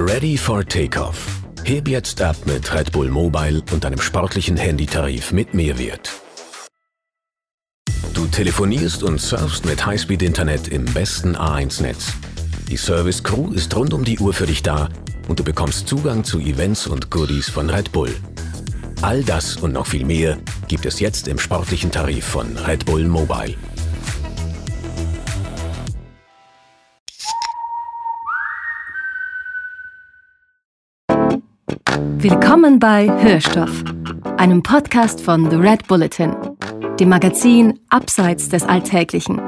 Ready for Takeoff. Heb jetzt ab mit Red Bull Mobile und einem sportlichen Handytarif mit Mehrwert. Du telefonierst und surfst mit Highspeed-Internet im besten A1-Netz. Die Service Crew ist rund um die Uhr für dich da und du bekommst Zugang zu Events und Goodies von Red Bull. All das und noch viel mehr gibt es jetzt im sportlichen Tarif von Red Bull Mobile. Willkommen bei Hörstoff, einem Podcast von The Red Bulletin, dem Magazin Abseits des Alltäglichen.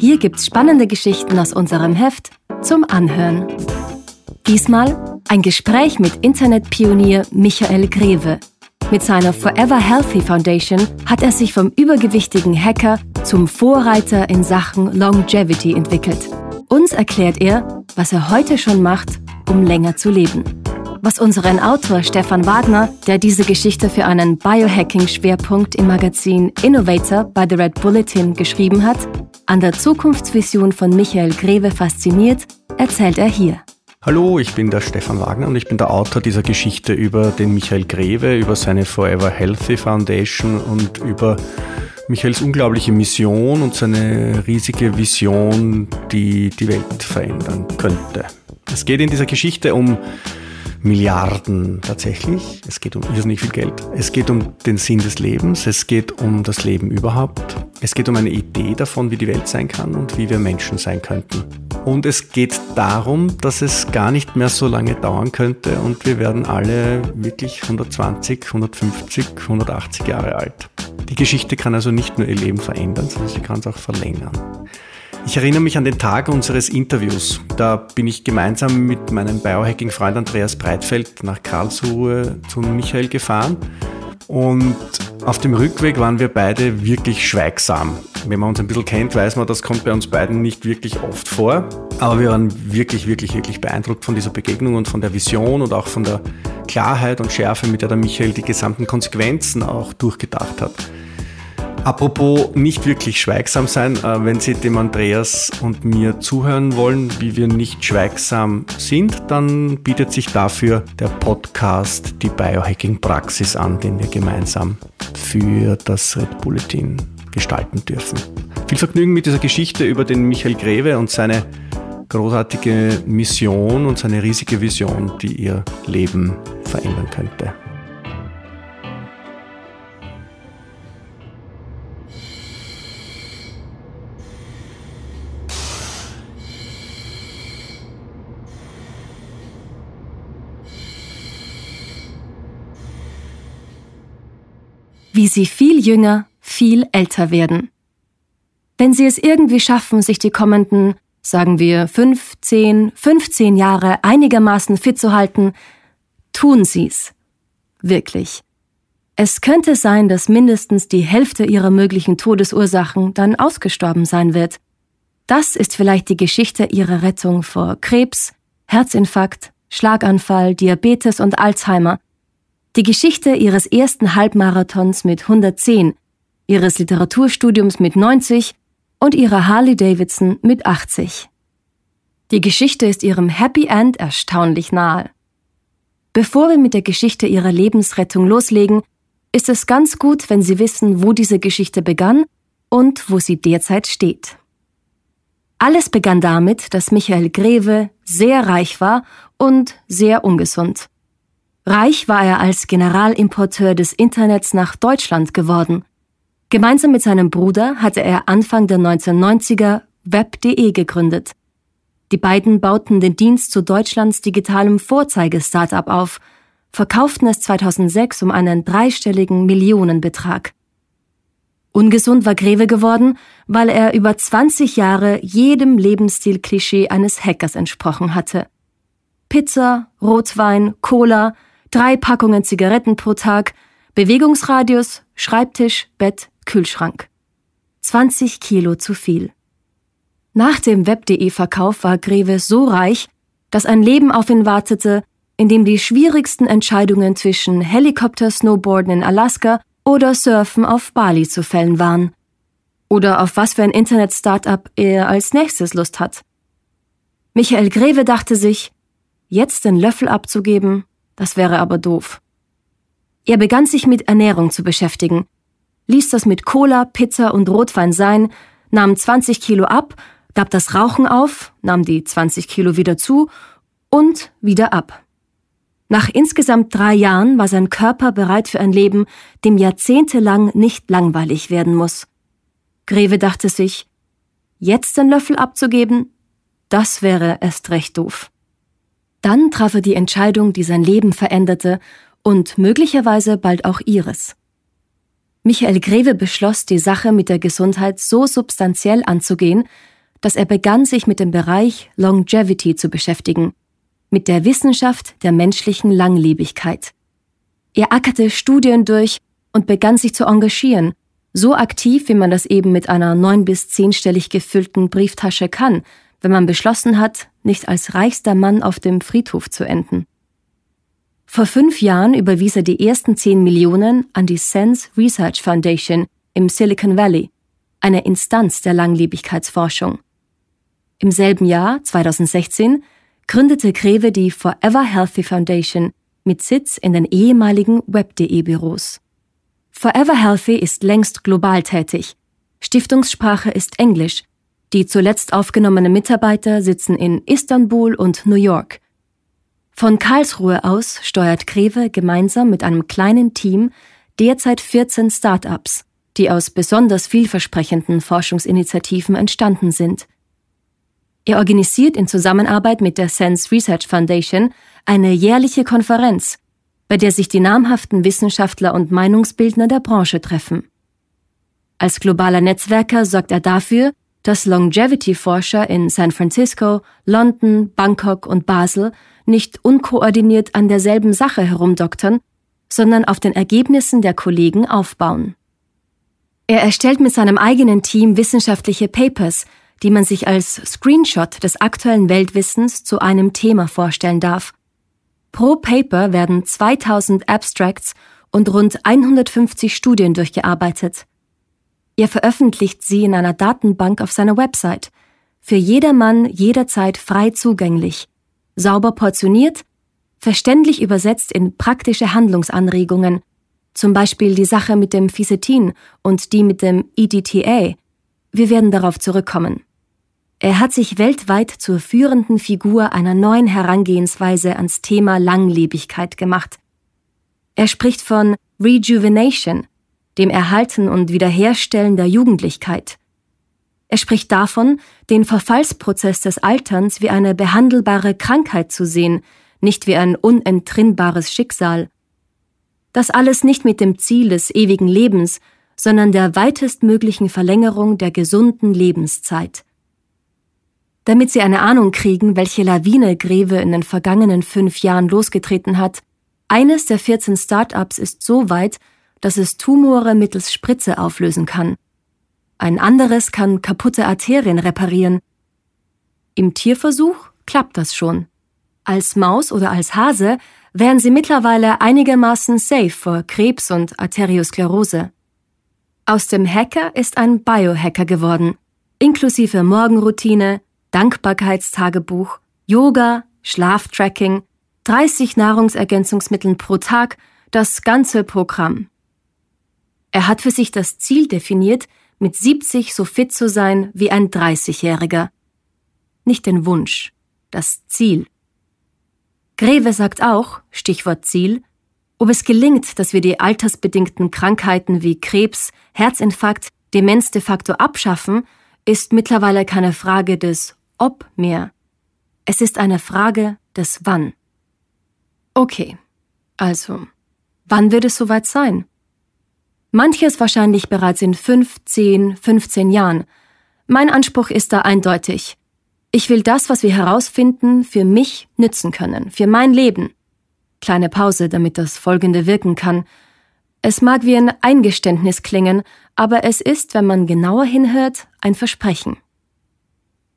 Hier gibt's spannende Geschichten aus unserem Heft zum Anhören. Diesmal ein Gespräch mit Internetpionier Michael Greve. Mit seiner Forever Healthy Foundation hat er sich vom übergewichtigen Hacker zum Vorreiter in Sachen Longevity entwickelt. Uns erklärt er, was er heute schon macht, um länger zu leben was unseren Autor Stefan Wagner, der diese Geschichte für einen Biohacking-Schwerpunkt im Magazin Innovator bei The Red Bulletin geschrieben hat, an der Zukunftsvision von Michael Greve fasziniert, erzählt er hier. Hallo, ich bin der Stefan Wagner und ich bin der Autor dieser Geschichte über den Michael Greve, über seine Forever Healthy Foundation und über Michaels unglaubliche Mission und seine riesige Vision, die die Welt verändern könnte. Es geht in dieser Geschichte um Milliarden tatsächlich. Es geht um irrsinnig viel Geld. Es geht um den Sinn des Lebens. Es geht um das Leben überhaupt. Es geht um eine Idee davon, wie die Welt sein kann und wie wir Menschen sein könnten. Und es geht darum, dass es gar nicht mehr so lange dauern könnte und wir werden alle wirklich 120, 150, 180 Jahre alt. Die Geschichte kann also nicht nur ihr Leben verändern, sondern sie kann es auch verlängern. Ich erinnere mich an den Tag unseres Interviews. Da bin ich gemeinsam mit meinem Biohacking-Freund Andreas Breitfeld nach Karlsruhe zu Michael gefahren. Und auf dem Rückweg waren wir beide wirklich schweigsam. Wenn man uns ein bisschen kennt, weiß man, das kommt bei uns beiden nicht wirklich oft vor. Aber wir waren wirklich, wirklich, wirklich beeindruckt von dieser Begegnung und von der Vision und auch von der Klarheit und Schärfe, mit der der Michael die gesamten Konsequenzen auch durchgedacht hat. Apropos nicht wirklich schweigsam sein, äh, wenn Sie dem Andreas und mir zuhören wollen, wie wir nicht schweigsam sind, dann bietet sich dafür der Podcast die Biohacking Praxis an, den wir gemeinsam für das Red Bulletin gestalten dürfen. Viel Vergnügen mit dieser Geschichte über den Michael Greve und seine großartige Mission und seine riesige Vision, die ihr Leben verändern könnte. Wie sie viel jünger, viel älter werden. Wenn sie es irgendwie schaffen, sich die kommenden, sagen wir, fünf, zehn, 15 Jahre einigermaßen fit zu halten, tun sie's. Wirklich. Es könnte sein, dass mindestens die Hälfte ihrer möglichen Todesursachen dann ausgestorben sein wird. Das ist vielleicht die Geschichte ihrer Rettung vor Krebs, Herzinfarkt, Schlaganfall, Diabetes und Alzheimer, die Geschichte ihres ersten Halbmarathons mit 110, ihres Literaturstudiums mit 90 und ihrer Harley Davidson mit 80. Die Geschichte ist ihrem Happy End erstaunlich nahe. Bevor wir mit der Geschichte ihrer Lebensrettung loslegen, ist es ganz gut, wenn Sie wissen, wo diese Geschichte begann und wo sie derzeit steht. Alles begann damit, dass Michael Greve sehr reich war und sehr ungesund. Reich war er als Generalimporteur des Internets nach Deutschland geworden. Gemeinsam mit seinem Bruder hatte er Anfang der 1990er Web.de gegründet. Die beiden bauten den Dienst zu Deutschlands digitalem Vorzeige-Startup auf, verkauften es 2006 um einen dreistelligen Millionenbetrag. Ungesund war Greve geworden, weil er über 20 Jahre jedem Lebensstil-Klischee eines Hackers entsprochen hatte. Pizza, Rotwein, Cola, drei Packungen Zigaretten pro Tag, Bewegungsradius, Schreibtisch, Bett, Kühlschrank. 20 Kilo zu viel. Nach dem Web.de-Verkauf war Greve so reich, dass ein Leben auf ihn wartete, in dem die schwierigsten Entscheidungen zwischen Helikopter-Snowboarden in Alaska oder Surfen auf Bali zu fällen waren. Oder auf was für ein Internet-Startup er als nächstes Lust hat. Michael Greve dachte sich, Jetzt den Löffel abzugeben, das wäre aber doof. Er begann sich mit Ernährung zu beschäftigen, ließ das mit Cola, Pizza und Rotwein sein, nahm 20 Kilo ab, gab das Rauchen auf, nahm die 20 Kilo wieder zu und wieder ab. Nach insgesamt drei Jahren war sein Körper bereit für ein Leben, dem jahrzehntelang nicht langweilig werden muss. Greve dachte sich, jetzt den Löffel abzugeben, das wäre erst recht doof. Dann traf er die Entscheidung, die sein Leben veränderte und möglicherweise bald auch ihres. Michael Greve beschloss, die Sache mit der Gesundheit so substanziell anzugehen, dass er begann, sich mit dem Bereich Longevity zu beschäftigen, mit der Wissenschaft der menschlichen Langlebigkeit. Er ackerte Studien durch und begann sich zu engagieren, so aktiv, wie man das eben mit einer neun bis zehnstellig gefüllten Brieftasche kann, wenn man beschlossen hat, nicht als reichster Mann auf dem Friedhof zu enden. Vor fünf Jahren überwies er die ersten zehn Millionen an die Sense Research Foundation im Silicon Valley, eine Instanz der Langlebigkeitsforschung. Im selben Jahr, 2016, gründete Greve die Forever Healthy Foundation mit Sitz in den ehemaligen Web.de Büros. Forever Healthy ist längst global tätig. Stiftungssprache ist Englisch. Die zuletzt aufgenommenen Mitarbeiter sitzen in Istanbul und New York. Von Karlsruhe aus steuert Greve gemeinsam mit einem kleinen Team derzeit 14 Start-ups, die aus besonders vielversprechenden Forschungsinitiativen entstanden sind. Er organisiert in Zusammenarbeit mit der Sense Research Foundation eine jährliche Konferenz, bei der sich die namhaften Wissenschaftler und Meinungsbildner der Branche treffen. Als globaler Netzwerker sorgt er dafür, dass Longevity-Forscher in San Francisco, London, Bangkok und Basel nicht unkoordiniert an derselben Sache herumdoktern, sondern auf den Ergebnissen der Kollegen aufbauen. Er erstellt mit seinem eigenen Team wissenschaftliche Papers, die man sich als Screenshot des aktuellen Weltwissens zu einem Thema vorstellen darf. Pro Paper werden 2000 Abstracts und rund 150 Studien durchgearbeitet. Er veröffentlicht sie in einer Datenbank auf seiner Website, für jedermann jederzeit frei zugänglich, sauber portioniert, verständlich übersetzt in praktische Handlungsanregungen, zum Beispiel die Sache mit dem Fisetin und die mit dem EDTA. Wir werden darauf zurückkommen. Er hat sich weltweit zur führenden Figur einer neuen Herangehensweise ans Thema Langlebigkeit gemacht. Er spricht von Rejuvenation, dem Erhalten und Wiederherstellen der Jugendlichkeit, er spricht davon, den Verfallsprozess des Alterns wie eine behandelbare Krankheit zu sehen, nicht wie ein unentrinnbares Schicksal. Das alles nicht mit dem Ziel des ewigen Lebens, sondern der weitestmöglichen Verlängerung der gesunden Lebenszeit. Damit Sie eine Ahnung kriegen, welche Lawine Greve in den vergangenen fünf Jahren losgetreten hat, eines der 14 Start-ups ist so weit, dass es Tumore mittels Spritze auflösen kann. Ein anderes kann kaputte Arterien reparieren. Im Tierversuch klappt das schon. Als Maus oder als Hase wären sie mittlerweile einigermaßen safe vor Krebs und Arteriosklerose. Aus dem Hacker ist ein Biohacker geworden, inklusive Morgenroutine, Dankbarkeitstagebuch, Yoga, Schlaftracking, 30 Nahrungsergänzungsmitteln pro Tag, das ganze Programm. Er hat für sich das Ziel definiert, mit 70 so fit zu sein wie ein 30-Jähriger. Nicht den Wunsch, das Ziel. Greve sagt auch, Stichwort Ziel, ob es gelingt, dass wir die altersbedingten Krankheiten wie Krebs, Herzinfarkt, Demenz de facto abschaffen, ist mittlerweile keine Frage des Ob mehr. Es ist eine Frage des Wann. Okay, also, wann wird es soweit sein? Manches wahrscheinlich bereits in fünf, zehn, 15 Jahren. Mein Anspruch ist da eindeutig. Ich will das, was wir herausfinden, für mich nützen können, für mein Leben. Kleine Pause, damit das Folgende wirken kann. Es mag wie ein Eingeständnis klingen, aber es ist, wenn man genauer hinhört, ein Versprechen.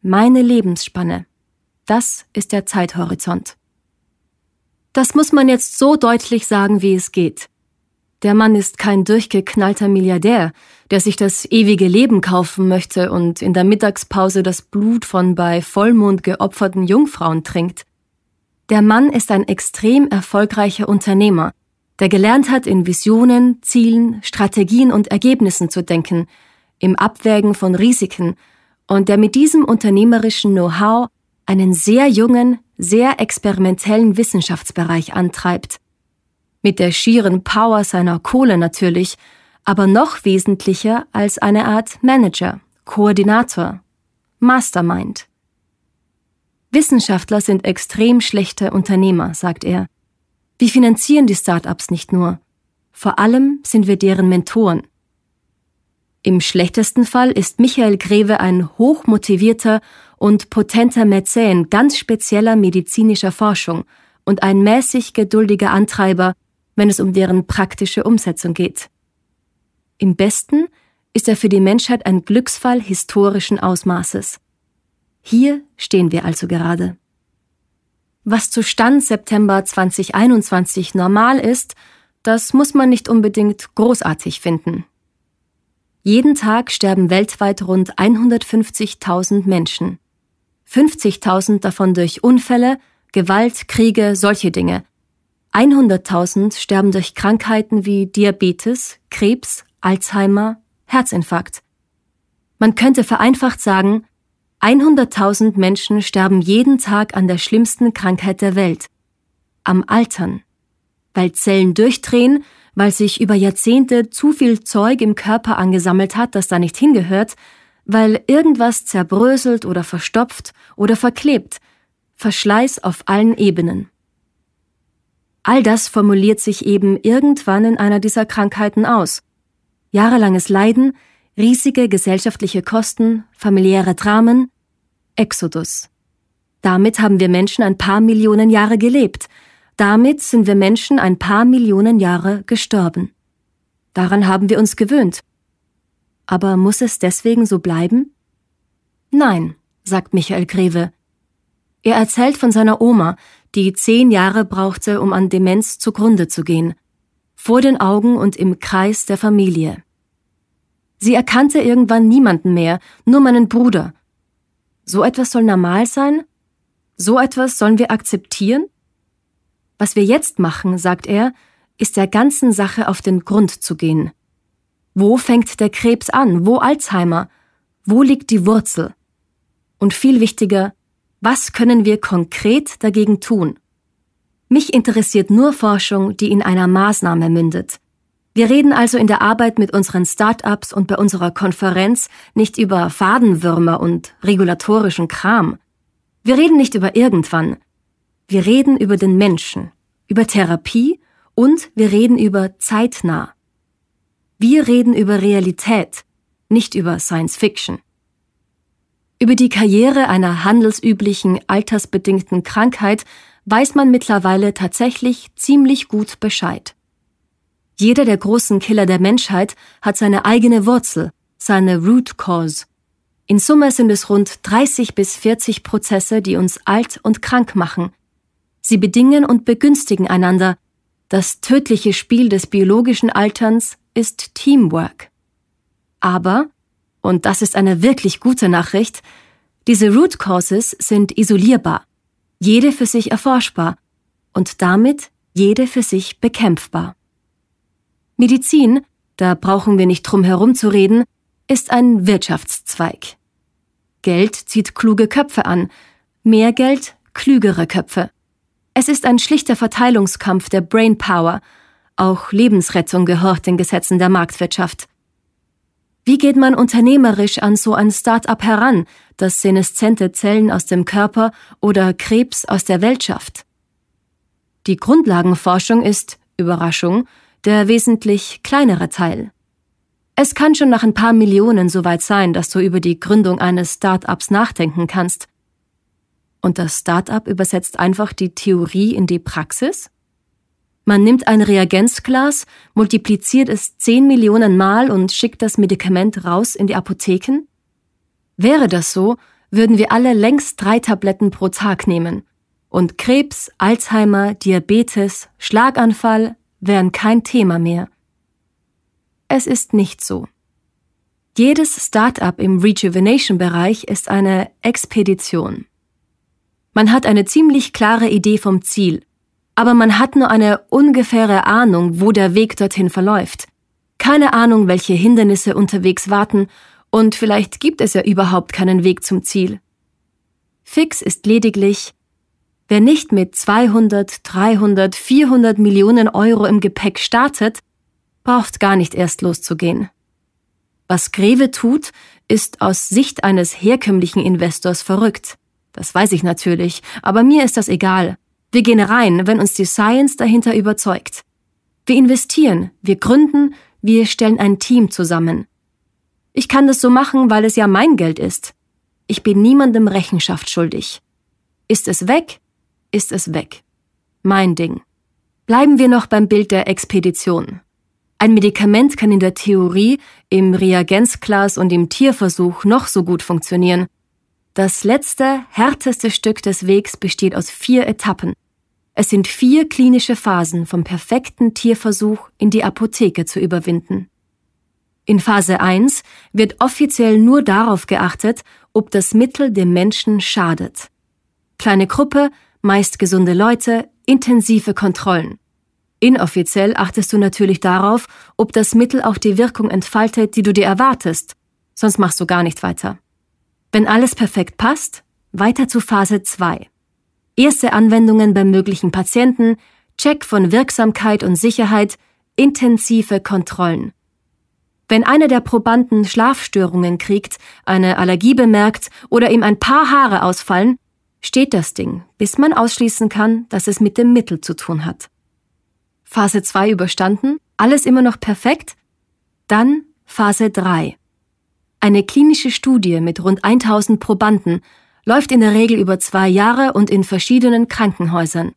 Meine Lebensspanne. Das ist der Zeithorizont. Das muss man jetzt so deutlich sagen, wie es geht. Der Mann ist kein durchgeknallter Milliardär, der sich das ewige Leben kaufen möchte und in der Mittagspause das Blut von bei Vollmond geopferten Jungfrauen trinkt. Der Mann ist ein extrem erfolgreicher Unternehmer, der gelernt hat, in Visionen, Zielen, Strategien und Ergebnissen zu denken, im Abwägen von Risiken und der mit diesem unternehmerischen Know-how einen sehr jungen, sehr experimentellen Wissenschaftsbereich antreibt. Mit der schieren Power seiner Kohle natürlich, aber noch wesentlicher als eine Art Manager, Koordinator, Mastermind. Wissenschaftler sind extrem schlechte Unternehmer, sagt er. Wir finanzieren die Start-ups nicht nur. Vor allem sind wir deren Mentoren. Im schlechtesten Fall ist Michael Greve ein hochmotivierter und potenter Mäzen ganz spezieller medizinischer Forschung und ein mäßig geduldiger Antreiber, wenn es um deren praktische Umsetzung geht. Im besten ist er für die Menschheit ein Glücksfall historischen Ausmaßes. Hier stehen wir also gerade. Was zu Stand September 2021 normal ist, das muss man nicht unbedingt großartig finden. Jeden Tag sterben weltweit rund 150.000 Menschen. 50.000 davon durch Unfälle, Gewalt, Kriege, solche Dinge. 100.000 sterben durch Krankheiten wie Diabetes, Krebs, Alzheimer, Herzinfarkt. Man könnte vereinfacht sagen, 100.000 Menschen sterben jeden Tag an der schlimmsten Krankheit der Welt, am Altern, weil Zellen durchdrehen weil sich über Jahrzehnte zu viel Zeug im Körper angesammelt hat, das da nicht hingehört, weil irgendwas zerbröselt oder verstopft oder verklebt, Verschleiß auf allen Ebenen. All das formuliert sich eben irgendwann in einer dieser Krankheiten aus. Jahrelanges Leiden, riesige gesellschaftliche Kosten, familiäre Dramen, Exodus. Damit haben wir Menschen ein paar Millionen Jahre gelebt, damit sind wir Menschen ein paar Millionen Jahre gestorben. Daran haben wir uns gewöhnt. Aber muss es deswegen so bleiben? Nein, sagt Michael Greve. Er erzählt von seiner Oma, die zehn Jahre brauchte, um an Demenz zugrunde zu gehen, vor den Augen und im Kreis der Familie. Sie erkannte irgendwann niemanden mehr, nur meinen Bruder. So etwas soll normal sein? So etwas sollen wir akzeptieren? Was wir jetzt machen, sagt er, ist der ganzen Sache auf den Grund zu gehen. Wo fängt der Krebs an? Wo Alzheimer? Wo liegt die Wurzel? Und viel wichtiger, was können wir konkret dagegen tun? Mich interessiert nur Forschung, die in einer Maßnahme mündet. Wir reden also in der Arbeit mit unseren Start-ups und bei unserer Konferenz nicht über Fadenwürmer und regulatorischen Kram. Wir reden nicht über irgendwann. Wir reden über den Menschen, über Therapie und wir reden über zeitnah. Wir reden über Realität, nicht über Science Fiction. Über die Karriere einer handelsüblichen altersbedingten Krankheit weiß man mittlerweile tatsächlich ziemlich gut Bescheid. Jeder der großen Killer der Menschheit hat seine eigene Wurzel, seine Root Cause. In Summe sind es rund 30 bis 40 Prozesse, die uns alt und krank machen, Sie bedingen und begünstigen einander. Das tödliche Spiel des biologischen Alterns ist Teamwork. Aber, und das ist eine wirklich gute Nachricht, diese Root Causes sind isolierbar, jede für sich erforschbar und damit jede für sich bekämpfbar. Medizin, da brauchen wir nicht drum herum zu reden, ist ein Wirtschaftszweig. Geld zieht kluge Köpfe an, mehr Geld klügere Köpfe. Es ist ein schlichter Verteilungskampf der Brainpower. Auch Lebensrettung gehört den Gesetzen der Marktwirtschaft. Wie geht man unternehmerisch an so ein Start-up heran, das seneszente Zellen aus dem Körper oder Krebs aus der Welt schafft? Die Grundlagenforschung ist, Überraschung, der wesentlich kleinere Teil. Es kann schon nach ein paar Millionen soweit sein, dass du über die Gründung eines Start-ups nachdenken kannst. Und das Startup übersetzt einfach die Theorie in die Praxis? Man nimmt ein Reagenzglas, multipliziert es 10 Millionen Mal und schickt das Medikament raus in die Apotheken? Wäre das so, würden wir alle längst drei Tabletten pro Tag nehmen. Und Krebs, Alzheimer, Diabetes, Schlaganfall wären kein Thema mehr. Es ist nicht so. Jedes Start-up im Rejuvenation-Bereich ist eine Expedition. Man hat eine ziemlich klare Idee vom Ziel, aber man hat nur eine ungefähre Ahnung, wo der Weg dorthin verläuft. Keine Ahnung, welche Hindernisse unterwegs warten, und vielleicht gibt es ja überhaupt keinen Weg zum Ziel. Fix ist lediglich, wer nicht mit 200, 300, 400 Millionen Euro im Gepäck startet, braucht gar nicht erst loszugehen. Was Greve tut, ist aus Sicht eines herkömmlichen Investors verrückt. Das weiß ich natürlich, aber mir ist das egal. Wir gehen rein, wenn uns die Science dahinter überzeugt. Wir investieren, wir gründen, wir stellen ein Team zusammen. Ich kann das so machen, weil es ja mein Geld ist. Ich bin niemandem Rechenschaft schuldig. Ist es weg, ist es weg. Mein Ding. Bleiben wir noch beim Bild der Expedition. Ein Medikament kann in der Theorie, im Reagenzglas und im Tierversuch noch so gut funktionieren. Das letzte, härteste Stück des Wegs besteht aus vier Etappen. Es sind vier klinische Phasen vom perfekten Tierversuch in die Apotheke zu überwinden. In Phase 1 wird offiziell nur darauf geachtet, ob das Mittel dem Menschen schadet. Kleine Gruppe, meist gesunde Leute, intensive Kontrollen. Inoffiziell achtest du natürlich darauf, ob das Mittel auch die Wirkung entfaltet, die du dir erwartest, sonst machst du gar nicht weiter. Wenn alles perfekt passt, weiter zu Phase 2. Erste Anwendungen bei möglichen Patienten, Check von Wirksamkeit und Sicherheit, intensive Kontrollen. Wenn einer der Probanden Schlafstörungen kriegt, eine Allergie bemerkt oder ihm ein paar Haare ausfallen, steht das Ding, bis man ausschließen kann, dass es mit dem Mittel zu tun hat. Phase 2 überstanden, alles immer noch perfekt? Dann Phase 3. Eine klinische Studie mit rund 1000 Probanden läuft in der Regel über zwei Jahre und in verschiedenen Krankenhäusern.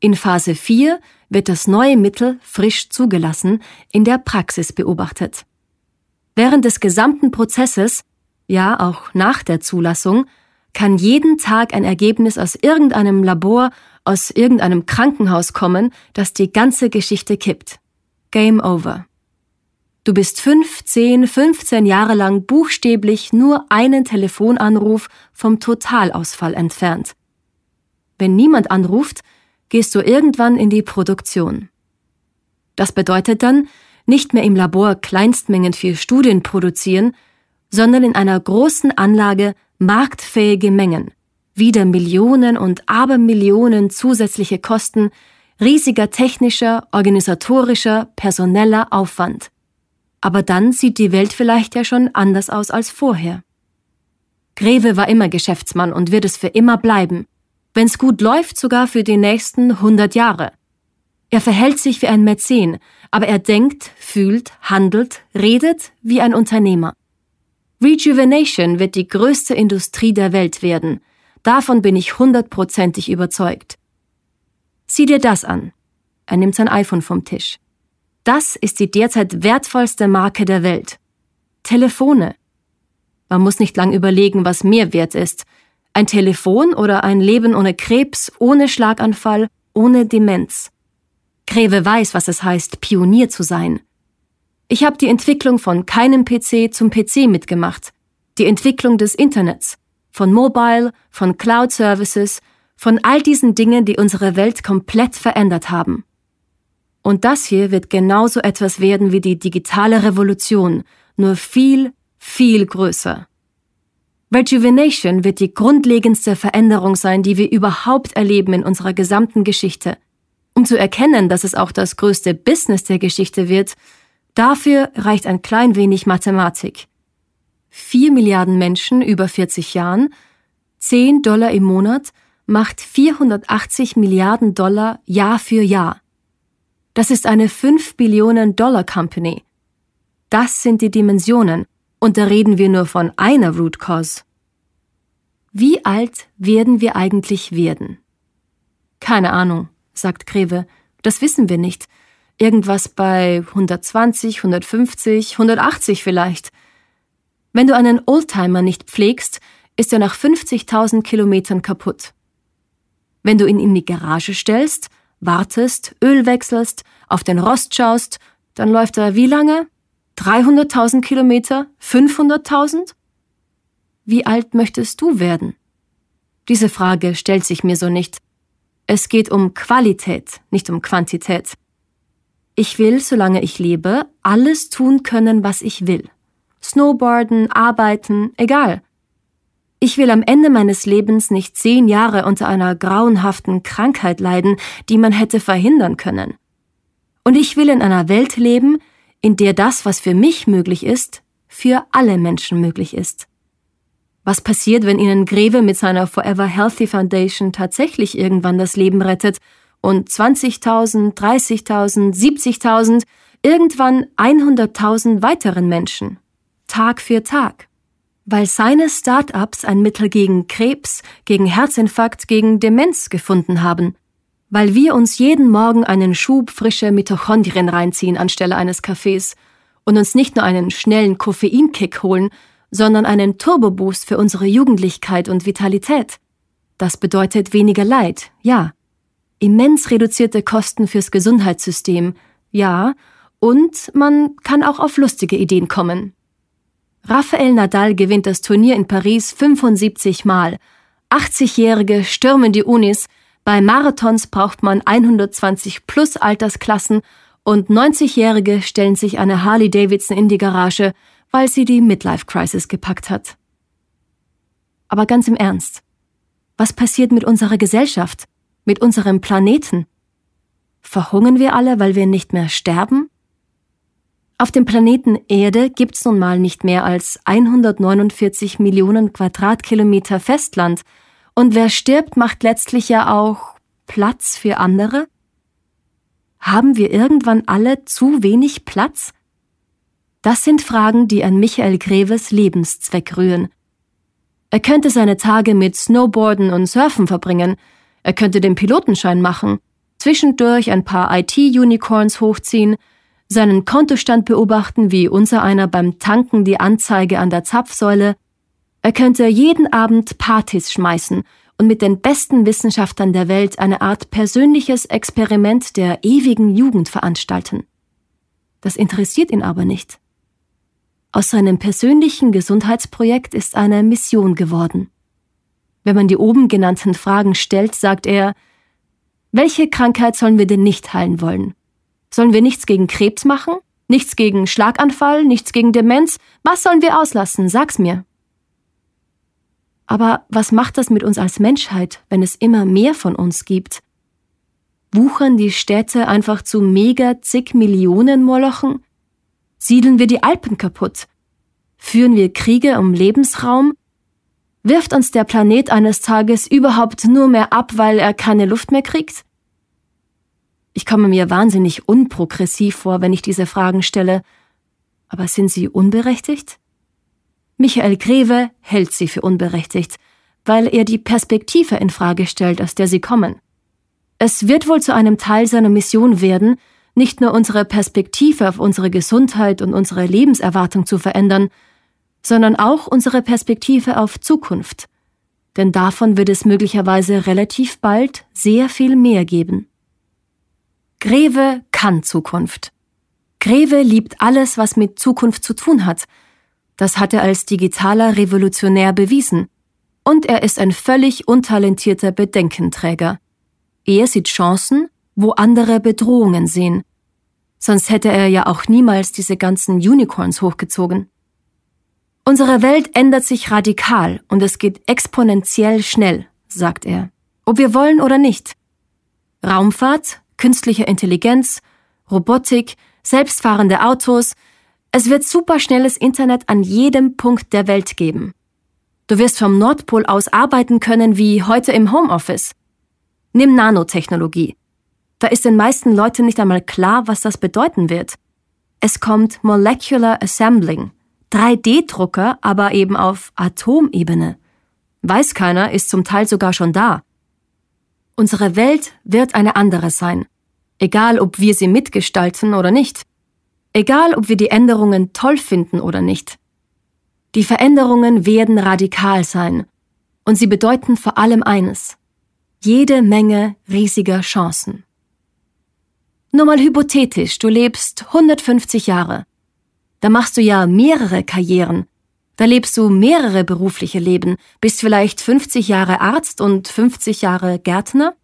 In Phase 4 wird das neue Mittel frisch zugelassen, in der Praxis beobachtet. Während des gesamten Prozesses, ja auch nach der Zulassung, kann jeden Tag ein Ergebnis aus irgendeinem Labor aus irgendeinem Krankenhaus kommen, das die ganze Geschichte kippt. Game over. Du bist fünf, zehn, 15 Jahre lang buchstäblich nur einen Telefonanruf vom Totalausfall entfernt. Wenn niemand anruft, gehst du irgendwann in die Produktion. Das bedeutet dann, nicht mehr im Labor Kleinstmengen für Studien produzieren, sondern in einer großen Anlage marktfähige Mengen, wieder Millionen und Abermillionen zusätzliche Kosten, riesiger technischer, organisatorischer, personeller Aufwand. Aber dann sieht die Welt vielleicht ja schon anders aus als vorher. Greve war immer Geschäftsmann und wird es für immer bleiben. Wenn's gut läuft, sogar für die nächsten 100 Jahre. Er verhält sich wie ein Mäzen, aber er denkt, fühlt, handelt, redet wie ein Unternehmer. Rejuvenation wird die größte Industrie der Welt werden, Davon bin ich hundertprozentig überzeugt. Sieh dir das an. Er nimmt sein iPhone vom Tisch. Das ist die derzeit wertvollste Marke der Welt. Telefone. Man muss nicht lang überlegen, was mehr wert ist. Ein Telefon oder ein Leben ohne Krebs, ohne Schlaganfall, ohne Demenz. Greve weiß, was es heißt, Pionier zu sein. Ich habe die Entwicklung von keinem PC zum PC mitgemacht, die Entwicklung des Internets, von Mobile, von Cloud Services, von all diesen Dingen, die unsere Welt komplett verändert haben. Und das hier wird genauso etwas werden wie die digitale Revolution, nur viel, viel größer. Rejuvenation wird die grundlegendste Veränderung sein, die wir überhaupt erleben in unserer gesamten Geschichte. Um zu erkennen, dass es auch das größte Business der Geschichte wird, dafür reicht ein klein wenig Mathematik. 4 Milliarden Menschen über 40 Jahren, 10 Dollar im Monat macht 480 Milliarden Dollar Jahr für Jahr. Das ist eine 5 Billionen Dollar Company. Das sind die Dimensionen, und da reden wir nur von einer Root Cause. Wie alt werden wir eigentlich werden? Keine Ahnung, sagt Greve, das wissen wir nicht. Irgendwas bei 120, 150, 180 vielleicht. Wenn du einen Oldtimer nicht pflegst, ist er nach 50.000 Kilometern kaputt. Wenn du ihn in die Garage stellst, wartest, Öl wechselst, auf den Rost schaust, dann läuft er wie lange? 300.000 Kilometer? 500.000? Wie alt möchtest du werden? Diese Frage stellt sich mir so nicht. Es geht um Qualität, nicht um Quantität. Ich will, solange ich lebe, alles tun können, was ich will. Snowboarden, arbeiten, egal. Ich will am Ende meines Lebens nicht zehn Jahre unter einer grauenhaften Krankheit leiden, die man hätte verhindern können. Und ich will in einer Welt leben, in der das, was für mich möglich ist, für alle Menschen möglich ist. Was passiert, wenn Ihnen Greve mit seiner Forever Healthy Foundation tatsächlich irgendwann das Leben rettet und 20.000, 30.000, 70.000, irgendwann 100.000 weiteren Menschen? Tag für Tag weil seine Start-ups ein Mittel gegen Krebs, gegen Herzinfarkt, gegen Demenz gefunden haben, weil wir uns jeden Morgen einen Schub frischer Mitochondrien reinziehen anstelle eines Kaffees und uns nicht nur einen schnellen Koffeinkick holen, sondern einen Turboboost für unsere Jugendlichkeit und Vitalität. Das bedeutet weniger Leid, ja. Immens reduzierte Kosten fürs Gesundheitssystem, ja. Und man kann auch auf lustige Ideen kommen. Rafael Nadal gewinnt das Turnier in Paris 75 Mal. 80-Jährige stürmen die Unis. Bei Marathons braucht man 120 plus Altersklassen und 90-Jährige stellen sich eine Harley Davidson in die Garage, weil sie die Midlife Crisis gepackt hat. Aber ganz im Ernst. Was passiert mit unserer Gesellschaft? Mit unserem Planeten? Verhungern wir alle, weil wir nicht mehr sterben? Auf dem Planeten Erde gibt's nun mal nicht mehr als 149 Millionen Quadratkilometer Festland, und wer stirbt, macht letztlich ja auch Platz für andere? Haben wir irgendwann alle zu wenig Platz? Das sind Fragen, die an Michael Greves Lebenszweck rühren. Er könnte seine Tage mit Snowboarden und Surfen verbringen, er könnte den Pilotenschein machen, zwischendurch ein paar IT-Unicorns hochziehen, seinen Kontostand beobachten wie unser einer beim Tanken die Anzeige an der Zapfsäule. Er könnte jeden Abend Partys schmeißen und mit den besten Wissenschaftlern der Welt eine Art persönliches Experiment der ewigen Jugend veranstalten. Das interessiert ihn aber nicht. Aus seinem persönlichen Gesundheitsprojekt ist eine Mission geworden. Wenn man die oben genannten Fragen stellt, sagt er, welche Krankheit sollen wir denn nicht heilen wollen? Sollen wir nichts gegen Krebs machen? Nichts gegen Schlaganfall? Nichts gegen Demenz? Was sollen wir auslassen? Sag's mir. Aber was macht das mit uns als Menschheit, wenn es immer mehr von uns gibt? Wuchern die Städte einfach zu mega zig Millionen Molochen? Siedeln wir die Alpen kaputt? Führen wir Kriege um Lebensraum? Wirft uns der Planet eines Tages überhaupt nur mehr ab, weil er keine Luft mehr kriegt? Ich komme mir wahnsinnig unprogressiv vor, wenn ich diese Fragen stelle. Aber sind sie unberechtigt? Michael Greve hält sie für unberechtigt, weil er die Perspektive in Frage stellt, aus der sie kommen. Es wird wohl zu einem Teil seiner Mission werden, nicht nur unsere Perspektive auf unsere Gesundheit und unsere Lebenserwartung zu verändern, sondern auch unsere Perspektive auf Zukunft. Denn davon wird es möglicherweise relativ bald sehr viel mehr geben. Greve kann Zukunft. Greve liebt alles, was mit Zukunft zu tun hat. Das hat er als digitaler Revolutionär bewiesen. Und er ist ein völlig untalentierter Bedenkenträger. Er sieht Chancen, wo andere Bedrohungen sehen. Sonst hätte er ja auch niemals diese ganzen Unicorns hochgezogen. Unsere Welt ändert sich radikal und es geht exponentiell schnell, sagt er. Ob wir wollen oder nicht. Raumfahrt, künstliche Intelligenz, Robotik, selbstfahrende Autos. Es wird superschnelles Internet an jedem Punkt der Welt geben. Du wirst vom Nordpol aus arbeiten können wie heute im Homeoffice. Nimm Nanotechnologie. Da ist den meisten Leuten nicht einmal klar, was das bedeuten wird. Es kommt Molecular Assembling. 3D-Drucker, aber eben auf Atomebene. Weiß keiner, ist zum Teil sogar schon da. Unsere Welt wird eine andere sein, egal ob wir sie mitgestalten oder nicht, egal ob wir die Änderungen toll finden oder nicht. Die Veränderungen werden radikal sein, und sie bedeuten vor allem eines jede Menge riesiger Chancen. Nur mal hypothetisch, du lebst 150 Jahre. Da machst du ja mehrere Karrieren. Da lebst du mehrere berufliche Leben, bist vielleicht 50 Jahre Arzt und 50 Jahre Gärtner.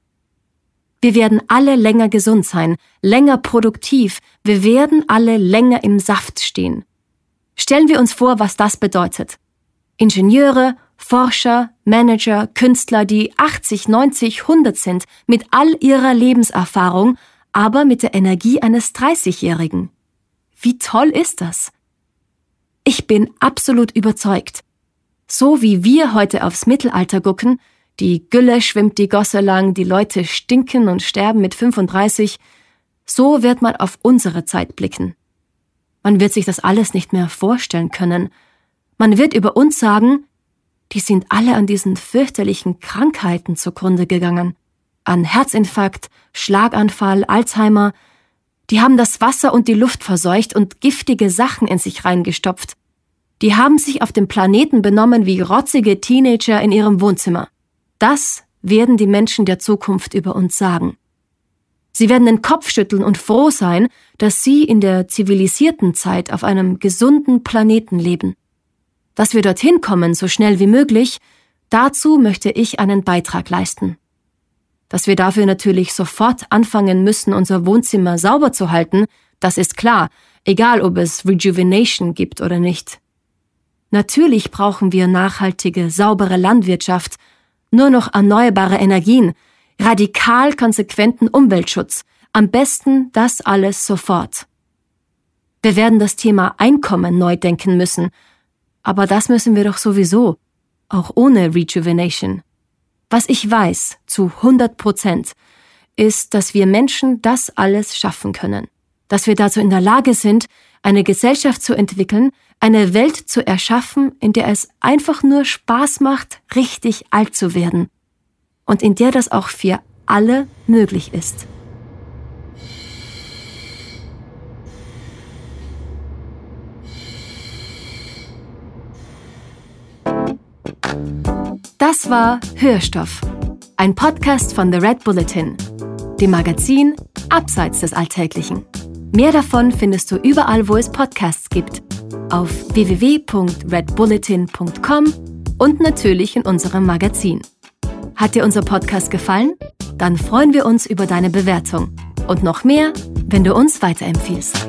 Wir werden alle länger gesund sein, länger produktiv, wir werden alle länger im Saft stehen. Stellen wir uns vor, was das bedeutet. Ingenieure, Forscher, Manager, Künstler, die 80, 90, 100 sind, mit all ihrer Lebenserfahrung, aber mit der Energie eines 30-Jährigen. Wie toll ist das? Ich bin absolut überzeugt. So wie wir heute aufs Mittelalter gucken, die Gülle schwimmt die Gosse lang, die Leute stinken und sterben mit 35, so wird man auf unsere Zeit blicken. Man wird sich das alles nicht mehr vorstellen können. Man wird über uns sagen, die sind alle an diesen fürchterlichen Krankheiten zugrunde gegangen. An Herzinfarkt, Schlaganfall, Alzheimer. Die haben das Wasser und die Luft verseucht und giftige Sachen in sich reingestopft. Die haben sich auf dem Planeten benommen wie rotzige Teenager in ihrem Wohnzimmer. Das werden die Menschen der Zukunft über uns sagen. Sie werden den Kopf schütteln und froh sein, dass sie in der zivilisierten Zeit auf einem gesunden Planeten leben. Dass wir dorthin kommen, so schnell wie möglich, dazu möchte ich einen Beitrag leisten. Dass wir dafür natürlich sofort anfangen müssen, unser Wohnzimmer sauber zu halten, das ist klar, egal ob es Rejuvenation gibt oder nicht. Natürlich brauchen wir nachhaltige, saubere Landwirtschaft, nur noch erneuerbare Energien, radikal konsequenten Umweltschutz, am besten das alles sofort. Wir werden das Thema Einkommen neu denken müssen aber das müssen wir doch sowieso, auch ohne Rejuvenation. Was ich weiß zu 100 Prozent, ist, dass wir Menschen das alles schaffen können. Dass wir dazu in der Lage sind, eine Gesellschaft zu entwickeln, eine Welt zu erschaffen, in der es einfach nur Spaß macht, richtig alt zu werden. Und in der das auch für alle möglich ist. Das war Hörstoff, ein Podcast von The Red Bulletin, dem Magazin Abseits des Alltäglichen. Mehr davon findest du überall, wo es Podcasts gibt, auf www.redbulletin.com und natürlich in unserem Magazin. Hat dir unser Podcast gefallen? Dann freuen wir uns über deine Bewertung und noch mehr, wenn du uns weiterempfiehlst.